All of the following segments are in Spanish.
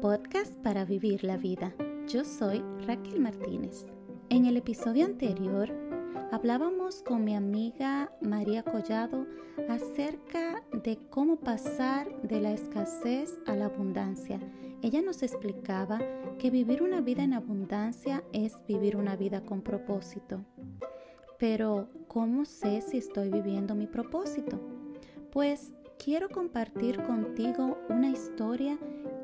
podcast para vivir la vida. Yo soy Raquel Martínez. En el episodio anterior hablábamos con mi amiga María Collado acerca de cómo pasar de la escasez a la abundancia. Ella nos explicaba que vivir una vida en abundancia es vivir una vida con propósito. Pero, ¿cómo sé si estoy viviendo mi propósito? Pues quiero compartir contigo una historia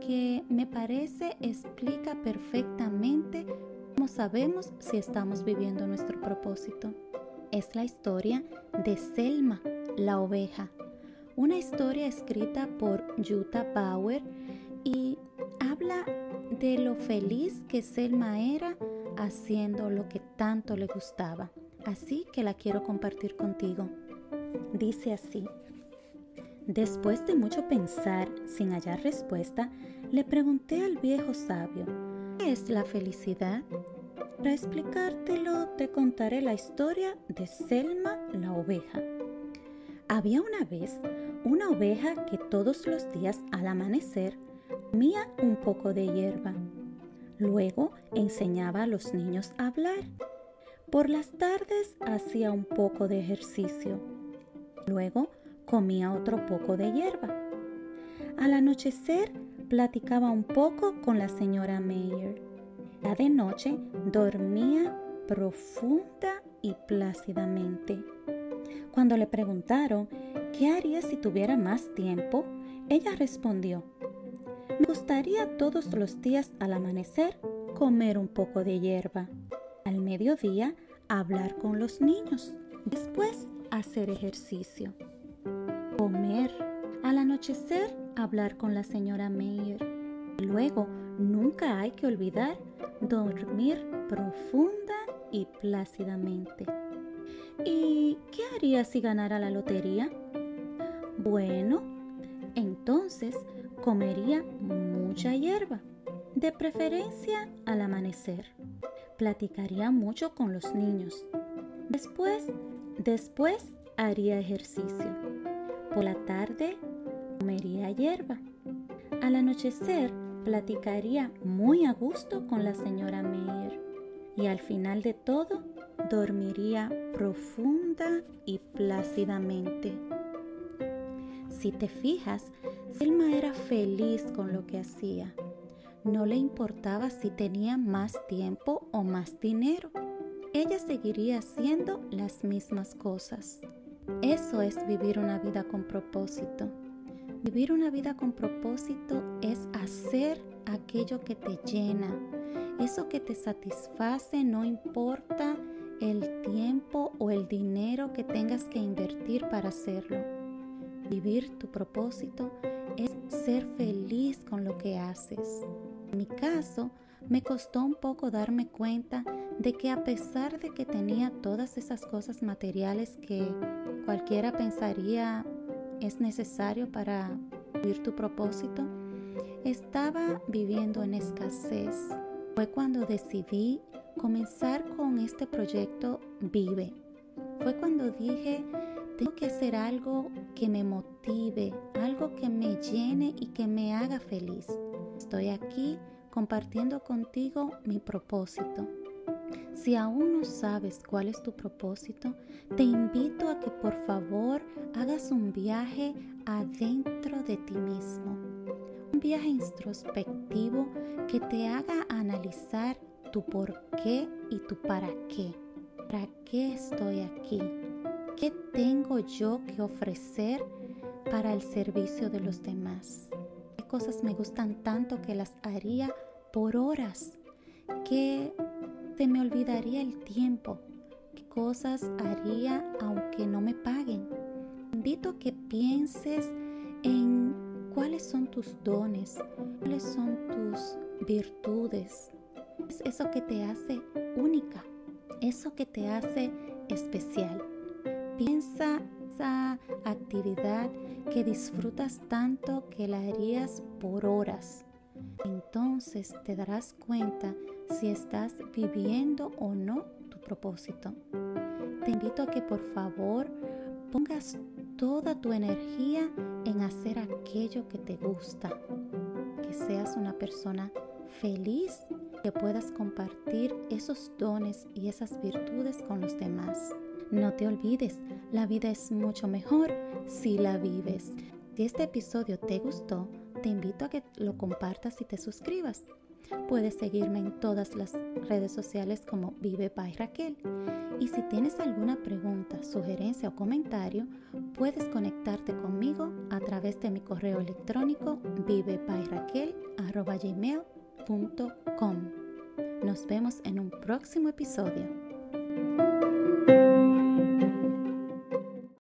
que me parece explica perfectamente cómo sabemos si estamos viviendo nuestro propósito. Es la historia de Selma, la oveja, una historia escrita por Jutta Bauer y habla de lo feliz que Selma era haciendo lo que tanto le gustaba. Así que la quiero compartir contigo. Dice así. Después de mucho pensar, sin hallar respuesta, le pregunté al viejo sabio, ¿qué es la felicidad? Para explicártelo, te contaré la historia de Selma la oveja. Había una vez una oveja que todos los días al amanecer comía un poco de hierba. Luego enseñaba a los niños a hablar. Por las tardes hacía un poco de ejercicio. Luego comía otro poco de hierba. Al anochecer platicaba un poco con la señora Meyer. Ya de noche dormía profunda y plácidamente. Cuando le preguntaron qué haría si tuviera más tiempo, ella respondió, me gustaría todos los días al amanecer comer un poco de hierba, al mediodía hablar con los niños, después hacer ejercicio comer, al anochecer hablar con la señora Meyer. Luego, nunca hay que olvidar dormir profunda y plácidamente. ¿Y qué haría si ganara la lotería? Bueno, entonces comería mucha hierba, de preferencia al amanecer. Platicaría mucho con los niños. Después, después haría ejercicio por la tarde comería hierba. Al anochecer platicaría muy a gusto con la señora Meyer y al final de todo dormiría profunda y plácidamente. Si te fijas, Selma era feliz con lo que hacía. No le importaba si tenía más tiempo o más dinero. Ella seguiría haciendo las mismas cosas. Eso es vivir una vida con propósito. Vivir una vida con propósito es hacer aquello que te llena, eso que te satisface, no importa el tiempo o el dinero que tengas que invertir para hacerlo. Vivir tu propósito es ser feliz con lo que haces. En mi caso, me costó un poco darme cuenta de que a pesar de que tenía todas esas cosas materiales que cualquiera pensaría es necesario para vivir tu propósito, estaba viviendo en escasez. Fue cuando decidí comenzar con este proyecto Vive. Fue cuando dije, tengo que hacer algo que me motive, algo que me llene y que me haga feliz. Estoy aquí compartiendo contigo mi propósito. Si aún no sabes cuál es tu propósito, te invito a que por favor hagas un viaje adentro de ti mismo. Un viaje introspectivo que te haga analizar tu por qué y tu para qué. ¿Para qué estoy aquí? ¿Qué tengo yo que ofrecer para el servicio de los demás? ¿Qué cosas me gustan tanto que las haría por horas? ¿Qué se me olvidaría el tiempo, qué cosas haría aunque no me paguen. Te invito que pienses en cuáles son tus dones, cuáles son tus virtudes. Es eso que te hace única, eso que te hace especial. Piensa esa actividad que disfrutas tanto que la harías por horas. Entonces te darás cuenta si estás viviendo o no tu propósito. Te invito a que por favor pongas toda tu energía en hacer aquello que te gusta. que seas una persona feliz, que puedas compartir esos dones y esas virtudes con los demás. No te olvides, la vida es mucho mejor si la vives. Si este episodio te gustó, te invito a que lo compartas y te suscribas. Puedes seguirme en todas las redes sociales como Vive. Y si tienes alguna pregunta, sugerencia o comentario, puedes conectarte conmigo a través de mi correo electrónico vivebyraquel.com. Nos vemos en un próximo episodio.